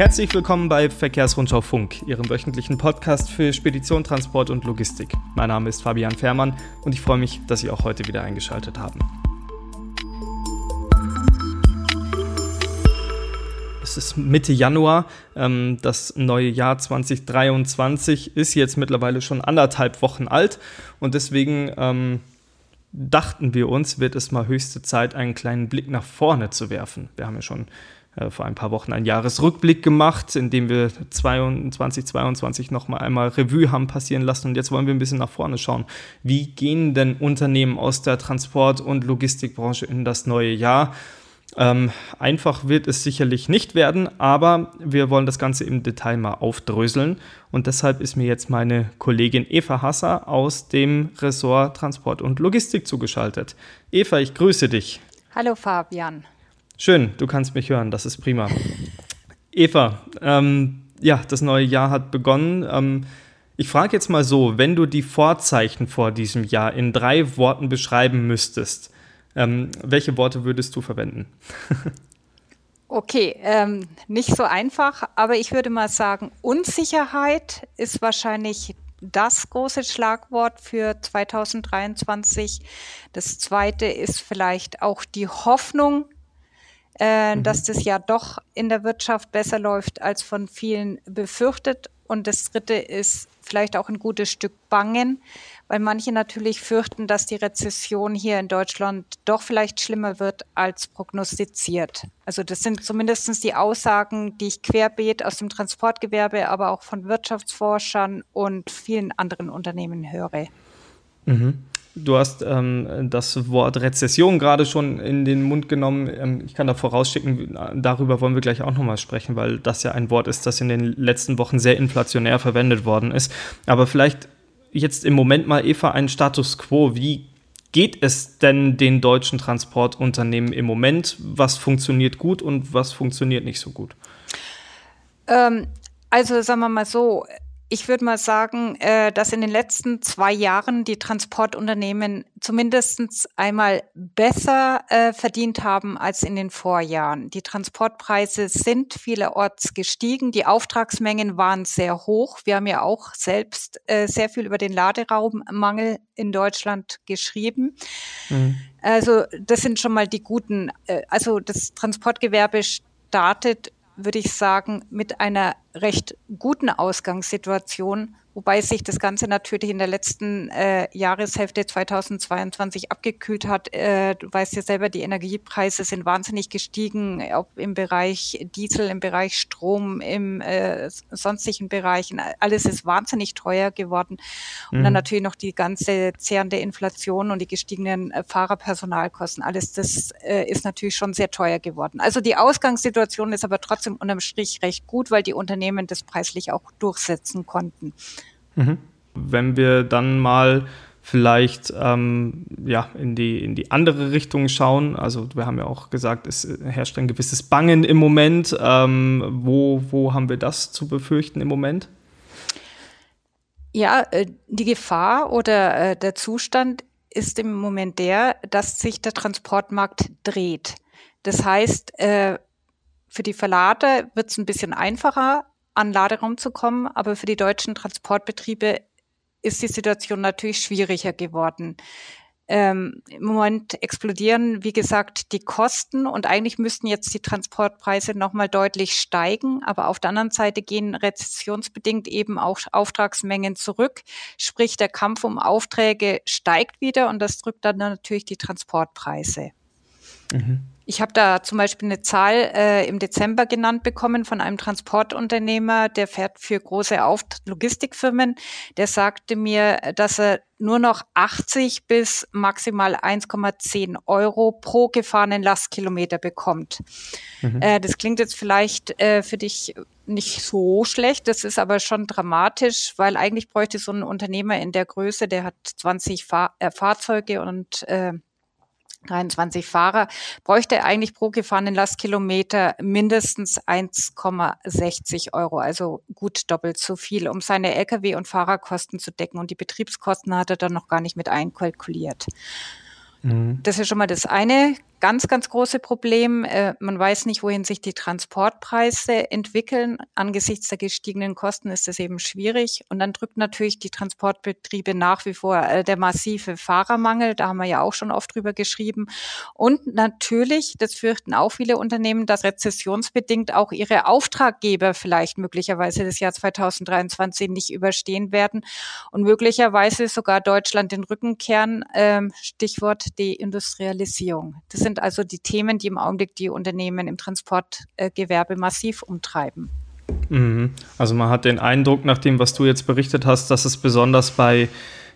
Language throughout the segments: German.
Herzlich willkommen bei Verkehrsrundschau Funk, Ihrem wöchentlichen Podcast für Spedition, Transport und Logistik. Mein Name ist Fabian Fährmann und ich freue mich, dass Sie auch heute wieder eingeschaltet haben. Es ist Mitte Januar. Ähm, das neue Jahr 2023 ist jetzt mittlerweile schon anderthalb Wochen alt und deswegen ähm, dachten wir uns, wird es mal höchste Zeit, einen kleinen Blick nach vorne zu werfen. Wir haben ja schon vor ein paar Wochen einen Jahresrückblick gemacht, in dem wir 2022 noch mal einmal Revue haben passieren lassen und jetzt wollen wir ein bisschen nach vorne schauen. Wie gehen denn Unternehmen aus der Transport- und Logistikbranche in das neue Jahr? Ähm, einfach wird es sicherlich nicht werden, aber wir wollen das Ganze im Detail mal aufdröseln. Und deshalb ist mir jetzt meine Kollegin Eva Hasser aus dem Ressort Transport und Logistik zugeschaltet. Eva, ich grüße dich. Hallo Fabian. Schön, du kannst mich hören, das ist prima. Eva, ähm, ja, das neue Jahr hat begonnen. Ähm, ich frage jetzt mal so, wenn du die Vorzeichen vor diesem Jahr in drei Worten beschreiben müsstest, ähm, welche Worte würdest du verwenden? okay, ähm, nicht so einfach, aber ich würde mal sagen, Unsicherheit ist wahrscheinlich das große Schlagwort für 2023. Das zweite ist vielleicht auch die Hoffnung, äh, mhm. dass das Jahr doch in der Wirtschaft besser läuft als von vielen befürchtet. Und das dritte ist vielleicht auch ein gutes Stück Bangen, weil manche natürlich fürchten, dass die Rezession hier in Deutschland doch vielleicht schlimmer wird als prognostiziert. Also das sind zumindest die Aussagen, die ich querbeet aus dem Transportgewerbe, aber auch von Wirtschaftsforschern und vielen anderen Unternehmen höre. Mhm. Du hast ähm, das Wort Rezession gerade schon in den Mund genommen. Ähm, ich kann da vorausschicken, darüber wollen wir gleich auch nochmal sprechen, weil das ja ein Wort ist, das in den letzten Wochen sehr inflationär verwendet worden ist. Aber vielleicht jetzt im Moment mal, Eva, ein Status quo. Wie geht es denn den deutschen Transportunternehmen im Moment? Was funktioniert gut und was funktioniert nicht so gut? Ähm, also sagen wir mal so, ich würde mal sagen, äh, dass in den letzten zwei Jahren die Transportunternehmen zumindest einmal besser äh, verdient haben als in den Vorjahren. Die Transportpreise sind vielerorts gestiegen. Die Auftragsmengen waren sehr hoch. Wir haben ja auch selbst äh, sehr viel über den Laderaummangel in Deutschland geschrieben. Mhm. Also das sind schon mal die guten. Also das Transportgewerbe startet würde ich sagen, mit einer recht guten Ausgangssituation wobei sich das Ganze natürlich in der letzten äh, Jahreshälfte 2022 abgekühlt hat. Äh, du weißt ja selber, die Energiepreise sind wahnsinnig gestiegen, ob im Bereich Diesel, im Bereich Strom, im äh, sonstigen Bereichen. Alles ist wahnsinnig teuer geworden. Und mhm. dann natürlich noch die ganze zehrende Inflation und die gestiegenen äh, Fahrerpersonalkosten. Alles das äh, ist natürlich schon sehr teuer geworden. Also die Ausgangssituation ist aber trotzdem unterm Strich recht gut, weil die Unternehmen das preislich auch durchsetzen konnten. Mhm. Wenn wir dann mal vielleicht ähm, ja, in, die, in die andere Richtung schauen. Also wir haben ja auch gesagt, es herrscht ein gewisses Bangen im Moment. Ähm, wo, wo haben wir das zu befürchten im Moment? Ja, äh, die Gefahr oder äh, der Zustand ist im Moment der, dass sich der Transportmarkt dreht. Das heißt, äh, für die Verlader wird es ein bisschen einfacher, an Laderaum zu kommen. Aber für die deutschen Transportbetriebe ist die Situation natürlich schwieriger geworden. Ähm, Im Moment explodieren, wie gesagt, die Kosten und eigentlich müssten jetzt die Transportpreise nochmal deutlich steigen. Aber auf der anderen Seite gehen rezessionsbedingt eben auch Auftragsmengen zurück. Sprich, der Kampf um Aufträge steigt wieder und das drückt dann natürlich die Transportpreise. Mhm. Ich habe da zum Beispiel eine Zahl äh, im Dezember genannt bekommen von einem Transportunternehmer, der fährt für große Auf Logistikfirmen. Der sagte mir, dass er nur noch 80 bis maximal 1,10 Euro pro gefahrenen Lastkilometer bekommt. Mhm. Äh, das klingt jetzt vielleicht äh, für dich nicht so schlecht, das ist aber schon dramatisch, weil eigentlich bräuchte so ein Unternehmer in der Größe, der hat 20 Fahr äh, Fahrzeuge und äh, 23 Fahrer, bräuchte er eigentlich pro gefahrenen Lastkilometer mindestens 1,60 Euro, also gut doppelt so viel, um seine Lkw- und Fahrerkosten zu decken. Und die Betriebskosten hat er dann noch gar nicht mit einkalkuliert. Mhm. Das ist schon mal das eine ganz, ganz große Problem. Äh, man weiß nicht, wohin sich die Transportpreise entwickeln. Angesichts der gestiegenen Kosten ist das eben schwierig. Und dann drückt natürlich die Transportbetriebe nach wie vor äh, der massive Fahrermangel. Da haben wir ja auch schon oft drüber geschrieben. Und natürlich, das fürchten auch viele Unternehmen, dass rezessionsbedingt auch ihre Auftraggeber vielleicht möglicherweise das Jahr 2023 nicht überstehen werden und möglicherweise sogar Deutschland den Rücken kehren. Ähm, Stichwort Deindustrialisierung. Das sind also die Themen, die im Augenblick die Unternehmen im Transportgewerbe massiv umtreiben. Mhm. Also man hat den Eindruck, nach dem, was du jetzt berichtet hast, dass es besonders bei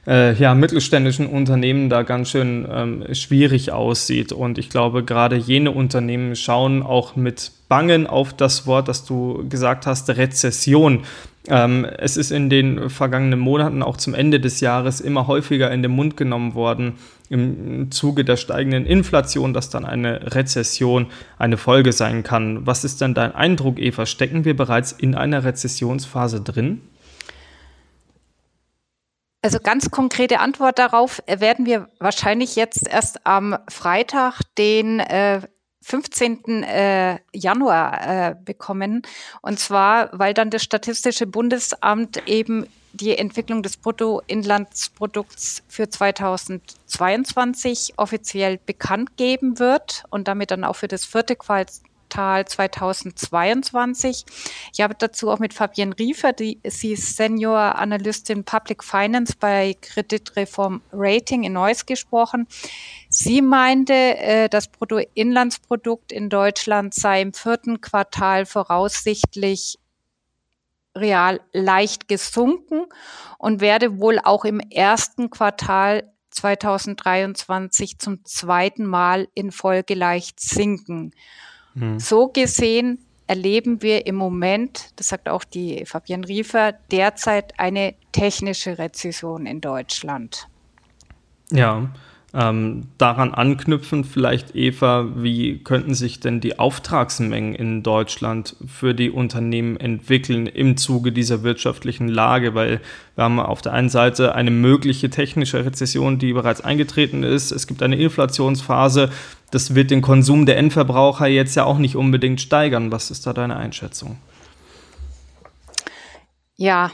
äh, ja, mittelständischen Unternehmen da ganz schön ähm, schwierig aussieht. Und ich glaube, gerade jene Unternehmen schauen auch mit Bangen auf das Wort, das du gesagt hast, Rezession. Ähm, es ist in den vergangenen Monaten auch zum Ende des Jahres immer häufiger in den Mund genommen worden, im Zuge der steigenden Inflation, dass dann eine Rezession eine Folge sein kann. Was ist denn dein Eindruck, Eva? Stecken wir bereits in einer Rezessionsphase drin? Also ganz konkrete Antwort darauf werden wir wahrscheinlich jetzt erst am Freitag, den äh, 15. Äh, Januar äh, bekommen. Und zwar, weil dann das Statistische Bundesamt eben die Entwicklung des Bruttoinlandsprodukts für 2022 offiziell bekannt geben wird und damit dann auch für das vierte Quartal 2022. Ich habe dazu auch mit Fabienne Riefer, die, sie ist Senior Analystin Public Finance bei Kreditreform Rating in Neuss gesprochen. Sie meinte, äh, das Bruttoinlandsprodukt in Deutschland sei im vierten Quartal voraussichtlich real leicht gesunken und werde wohl auch im ersten Quartal 2023 zum zweiten Mal in Folge leicht sinken. Mhm. So gesehen erleben wir im Moment, das sagt auch die Fabienne Riefer, derzeit eine technische Rezession in Deutschland. Ja, ähm, daran anknüpfend vielleicht, Eva, wie könnten sich denn die Auftragsmengen in Deutschland für die Unternehmen entwickeln im Zuge dieser wirtschaftlichen Lage? Weil wir haben auf der einen Seite eine mögliche technische Rezession, die bereits eingetreten ist. Es gibt eine Inflationsphase. Das wird den Konsum der Endverbraucher jetzt ja auch nicht unbedingt steigern. Was ist da deine Einschätzung? Ja,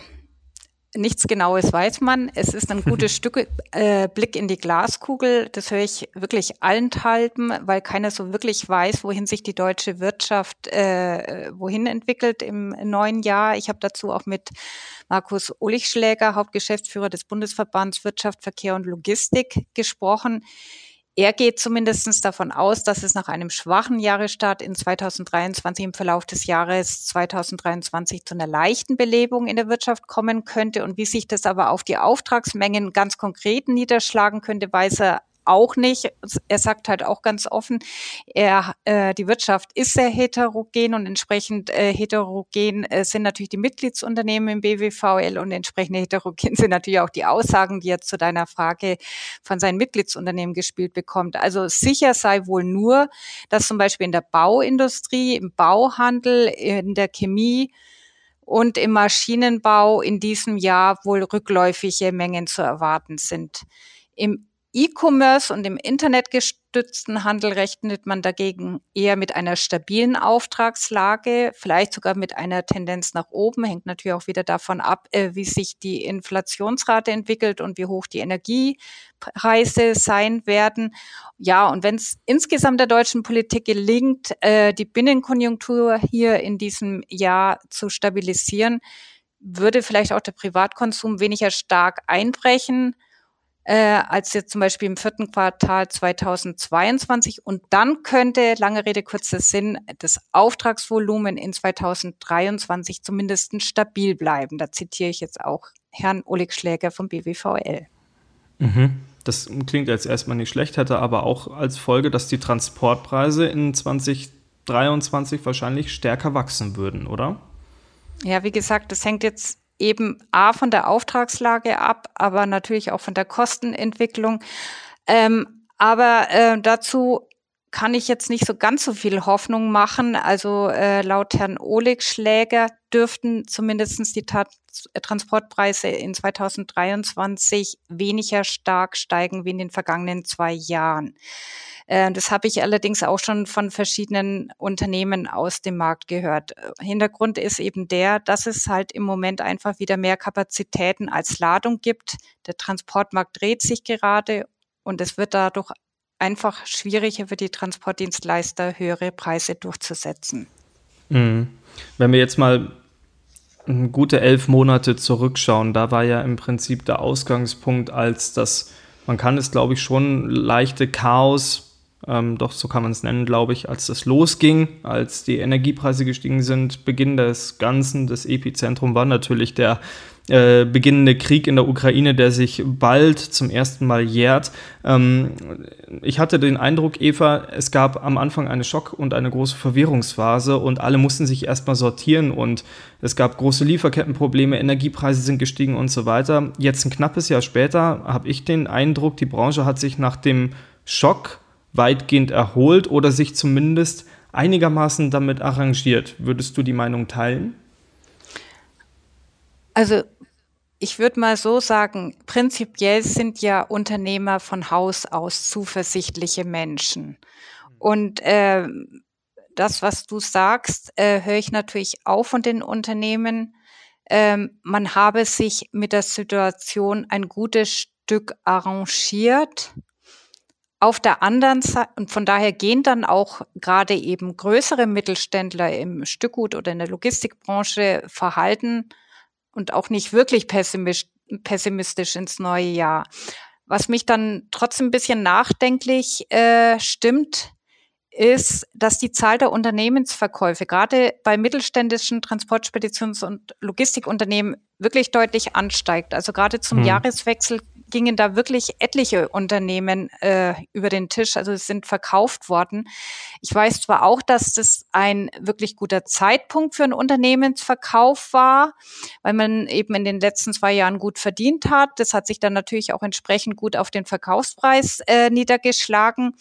Nichts Genaues weiß man. Es ist ein gutes Stück äh, Blick in die Glaskugel. Das höre ich wirklich allenthalben, weil keiner so wirklich weiß, wohin sich die deutsche Wirtschaft äh, wohin entwickelt im neuen Jahr. Ich habe dazu auch mit Markus Ulichschläger, Hauptgeschäftsführer des Bundesverbands Wirtschaft, Verkehr und Logistik, gesprochen. Er geht zumindest davon aus, dass es nach einem schwachen Jahresstart in 2023 im Verlauf des Jahres 2023 zu einer leichten Belebung in der Wirtschaft kommen könnte. Und wie sich das aber auf die Auftragsmengen ganz konkret niederschlagen könnte, weiß er auch nicht. Er sagt halt auch ganz offen, er, äh, die Wirtschaft ist sehr heterogen und entsprechend äh, heterogen äh, sind natürlich die Mitgliedsunternehmen im BWVL und entsprechend heterogen sind natürlich auch die Aussagen, die er zu deiner Frage von seinen Mitgliedsunternehmen gespielt bekommt. Also sicher sei wohl nur, dass zum Beispiel in der Bauindustrie, im Bauhandel, in der Chemie, und im Maschinenbau in diesem Jahr wohl rückläufige Mengen zu erwarten sind. Im E-Commerce und im internetgestützten Handel rechnet man dagegen eher mit einer stabilen Auftragslage, vielleicht sogar mit einer Tendenz nach oben, hängt natürlich auch wieder davon ab, äh, wie sich die Inflationsrate entwickelt und wie hoch die Energiepreise sein werden. Ja, und wenn es insgesamt der deutschen Politik gelingt, äh, die Binnenkonjunktur hier in diesem Jahr zu stabilisieren, würde vielleicht auch der Privatkonsum weniger stark einbrechen äh, als jetzt zum Beispiel im vierten Quartal 2022. Und dann könnte, lange Rede, kurzer Sinn, das Auftragsvolumen in 2023 zumindest stabil bleiben. Da zitiere ich jetzt auch Herrn Oleg Schläger vom BWVL. Mhm. Das klingt jetzt erstmal nicht schlecht, hätte aber auch als Folge, dass die Transportpreise in 2023 wahrscheinlich stärker wachsen würden, oder? Ja, wie gesagt, das hängt jetzt eben A von der Auftragslage ab, aber natürlich auch von der Kostenentwicklung. Ähm, aber äh, dazu kann ich jetzt nicht so ganz so viel Hoffnung machen. Also äh, laut Herrn Oleg Schläger dürften zumindestens die Tat Transportpreise in 2023 weniger stark steigen wie in den vergangenen zwei Jahren. Äh, das habe ich allerdings auch schon von verschiedenen Unternehmen aus dem Markt gehört. Hintergrund ist eben der, dass es halt im Moment einfach wieder mehr Kapazitäten als Ladung gibt. Der Transportmarkt dreht sich gerade und es wird dadurch einfach schwieriger für die Transportdienstleister, höhere Preise durchzusetzen. Mhm. Wenn wir jetzt mal gute elf Monate zurückschauen, da war ja im Prinzip der Ausgangspunkt als das, man kann es glaube ich schon leichte Chaos ähm, doch so kann man es nennen, glaube ich, als das losging, als die Energiepreise gestiegen sind. Beginn des Ganzen, das Epizentrum war natürlich der äh, beginnende Krieg in der Ukraine, der sich bald zum ersten Mal jährt. Ähm, ich hatte den Eindruck, Eva, es gab am Anfang eine Schock- und eine große Verwirrungsphase und alle mussten sich erstmal sortieren und es gab große Lieferkettenprobleme, Energiepreise sind gestiegen und so weiter. Jetzt ein knappes Jahr später habe ich den Eindruck, die Branche hat sich nach dem Schock weitgehend erholt oder sich zumindest einigermaßen damit arrangiert. Würdest du die Meinung teilen? Also ich würde mal so sagen, prinzipiell sind ja Unternehmer von Haus aus zuversichtliche Menschen. Und äh, das, was du sagst, äh, höre ich natürlich auch von den Unternehmen. Ähm, man habe sich mit der Situation ein gutes Stück arrangiert auf der anderen Seite, und von daher gehen dann auch gerade eben größere Mittelständler im Stückgut oder in der Logistikbranche verhalten und auch nicht wirklich pessimistisch ins neue Jahr. Was mich dann trotzdem ein bisschen nachdenklich äh, stimmt, ist, dass die Zahl der Unternehmensverkäufe gerade bei mittelständischen Transportspeditions- und Logistikunternehmen wirklich deutlich ansteigt. Also gerade zum hm. Jahreswechsel gingen da wirklich etliche Unternehmen äh, über den Tisch, also es sind verkauft worden. Ich weiß zwar auch, dass das ein wirklich guter Zeitpunkt für einen Unternehmensverkauf war, weil man eben in den letzten zwei Jahren gut verdient hat. Das hat sich dann natürlich auch entsprechend gut auf den Verkaufspreis äh, niedergeschlagen.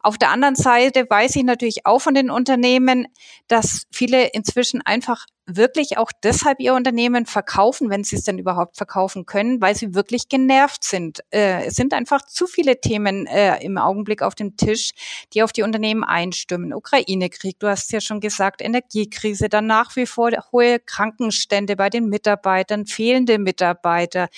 Auf der anderen Seite weiß ich natürlich auch von den Unternehmen, dass viele inzwischen einfach wirklich auch deshalb ihr Unternehmen verkaufen, wenn sie es denn überhaupt verkaufen können, weil sie wirklich genervt sind. Äh, es sind einfach zu viele Themen äh, im Augenblick auf dem Tisch, die auf die Unternehmen einstimmen. Ukraine-Krieg, du hast ja schon gesagt, Energiekrise, dann nach wie vor hohe Krankenstände bei den Mitarbeitern, fehlende Mitarbeiter,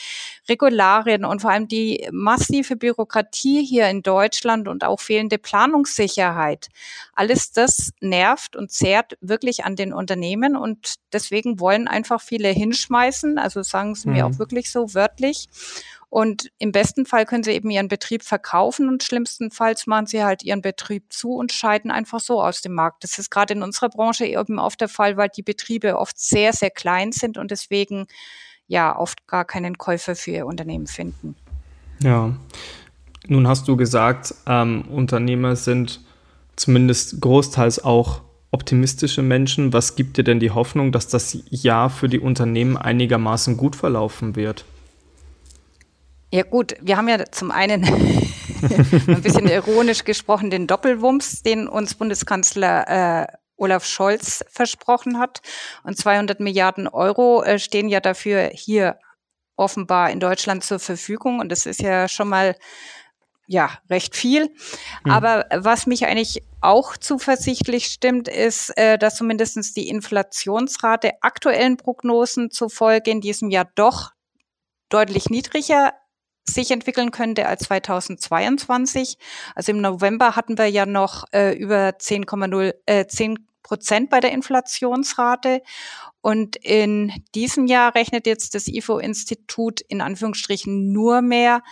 Regularien und vor allem die massive Bürokratie hier in Deutschland und auch fehlende Planungssicherheit. Alles das nervt und zehrt wirklich an den Unternehmen und deswegen wollen einfach viele hinschmeißen. Also sagen sie mhm. mir auch mhm. wirklich so wörtlich. Und im besten Fall können sie eben ihren Betrieb verkaufen und schlimmstenfalls machen sie halt ihren Betrieb zu und scheiden einfach so aus dem Markt. Das ist gerade in unserer Branche eben oft der Fall, weil die Betriebe oft sehr, sehr klein sind und deswegen ja oft gar keinen Käufer für ihr Unternehmen finden. Ja, nun hast du gesagt, ähm, Unternehmer sind zumindest großteils auch optimistische Menschen. Was gibt dir denn die Hoffnung, dass das Jahr für die Unternehmen einigermaßen gut verlaufen wird? Ja gut, wir haben ja zum einen ein bisschen ironisch gesprochen den Doppelwumms, den uns Bundeskanzler äh, Olaf Scholz versprochen hat. Und 200 Milliarden Euro äh, stehen ja dafür hier offenbar in Deutschland zur Verfügung. Und das ist ja schon mal ja, recht viel. Hm. Aber was mich eigentlich auch zuversichtlich stimmt, ist, äh, dass zumindestens die Inflationsrate aktuellen Prognosen zufolge in diesem Jahr doch deutlich niedriger sich entwickeln könnte als 2022. Also im November hatten wir ja noch äh, über 10,0 äh, 10 Prozent bei der Inflationsrate. Und in diesem Jahr rechnet jetzt das IFO-Institut in Anführungsstrichen nur mehr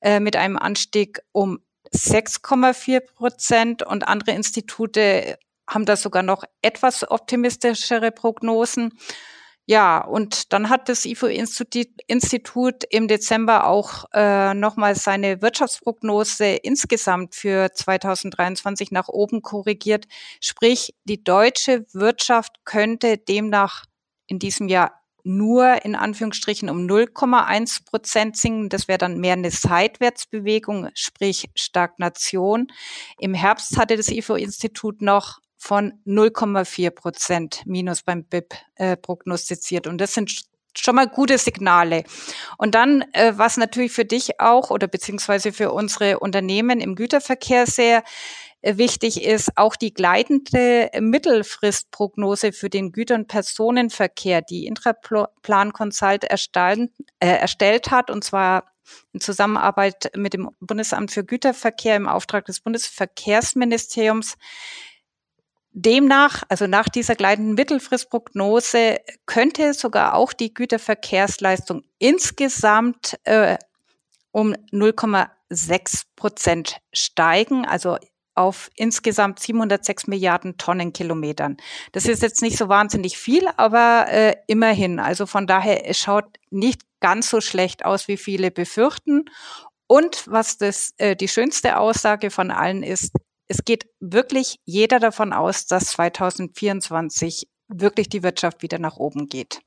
äh, mit einem Anstieg um 6,4 Prozent und andere Institute haben da sogar noch etwas optimistischere Prognosen. Ja, und dann hat das IFO-Institut im Dezember auch äh, nochmal seine Wirtschaftsprognose insgesamt für 2023 nach oben korrigiert. Sprich, die deutsche Wirtschaft könnte demnach in diesem Jahr nur in Anführungsstrichen um 0,1 Prozent sinken. Das wäre dann mehr eine Seitwärtsbewegung, sprich Stagnation. Im Herbst hatte das IFO-Institut noch von 0,4 Prozent Minus beim BIP äh, prognostiziert. Und das sind schon mal gute Signale. Und dann, äh, was natürlich für dich auch oder beziehungsweise für unsere Unternehmen im Güterverkehr sehr wichtig ist, auch die gleitende Mittelfristprognose für den Güter- und Personenverkehr, die Intraplan Consult erstellt, äh, erstellt hat, und zwar in Zusammenarbeit mit dem Bundesamt für Güterverkehr im Auftrag des Bundesverkehrsministeriums. Demnach, also nach dieser gleitenden Mittelfristprognose, könnte sogar auch die Güterverkehrsleistung insgesamt äh, um 0,6 Prozent steigen, also auf insgesamt 706 Milliarden Tonnenkilometern. Das ist jetzt nicht so wahnsinnig viel, aber äh, immerhin. Also von daher, es schaut nicht ganz so schlecht aus, wie viele befürchten. Und was das äh, die schönste Aussage von allen ist, es geht wirklich jeder davon aus, dass 2024 wirklich die Wirtschaft wieder nach oben geht.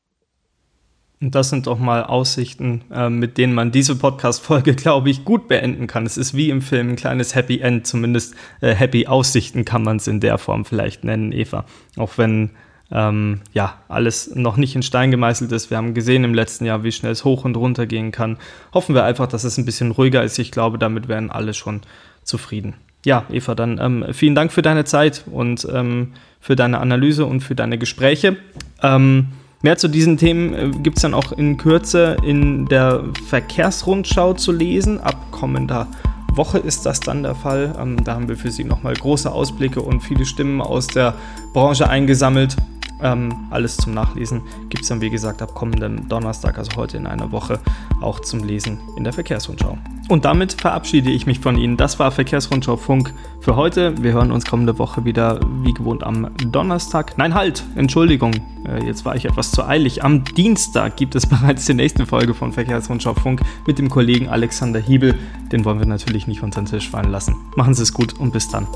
Und das sind doch mal Aussichten, äh, mit denen man diese Podcast-Folge, glaube ich, gut beenden kann. Es ist wie im Film ein kleines Happy End, zumindest äh, Happy Aussichten kann man es in der Form vielleicht nennen, Eva. Auch wenn ähm, ja alles noch nicht in Stein gemeißelt ist. Wir haben gesehen im letzten Jahr, wie schnell es hoch und runter gehen kann. Hoffen wir einfach, dass es ein bisschen ruhiger ist. Ich glaube, damit wären alle schon zufrieden. Ja, Eva, dann ähm, vielen Dank für deine Zeit und ähm, für deine Analyse und für deine Gespräche. Ähm, mehr zu diesen Themen äh, gibt es dann auch in Kürze in der Verkehrsrundschau zu lesen. Ab kommender Woche ist das dann der Fall. Ähm, da haben wir für Sie nochmal große Ausblicke und viele Stimmen aus der Branche eingesammelt. Ähm, alles zum Nachlesen gibt es dann, wie gesagt, ab kommenden Donnerstag, also heute in einer Woche, auch zum Lesen in der Verkehrsrundschau. Und damit verabschiede ich mich von Ihnen. Das war Verkehrsrundschau Funk für heute. Wir hören uns kommende Woche wieder, wie gewohnt, am Donnerstag. Nein, halt, Entschuldigung, äh, jetzt war ich etwas zu eilig. Am Dienstag gibt es bereits die nächste Folge von Verkehrsrundschau Funk mit dem Kollegen Alexander Hiebel. Den wollen wir natürlich nicht unter den Tisch fallen lassen. Machen Sie es gut und bis dann.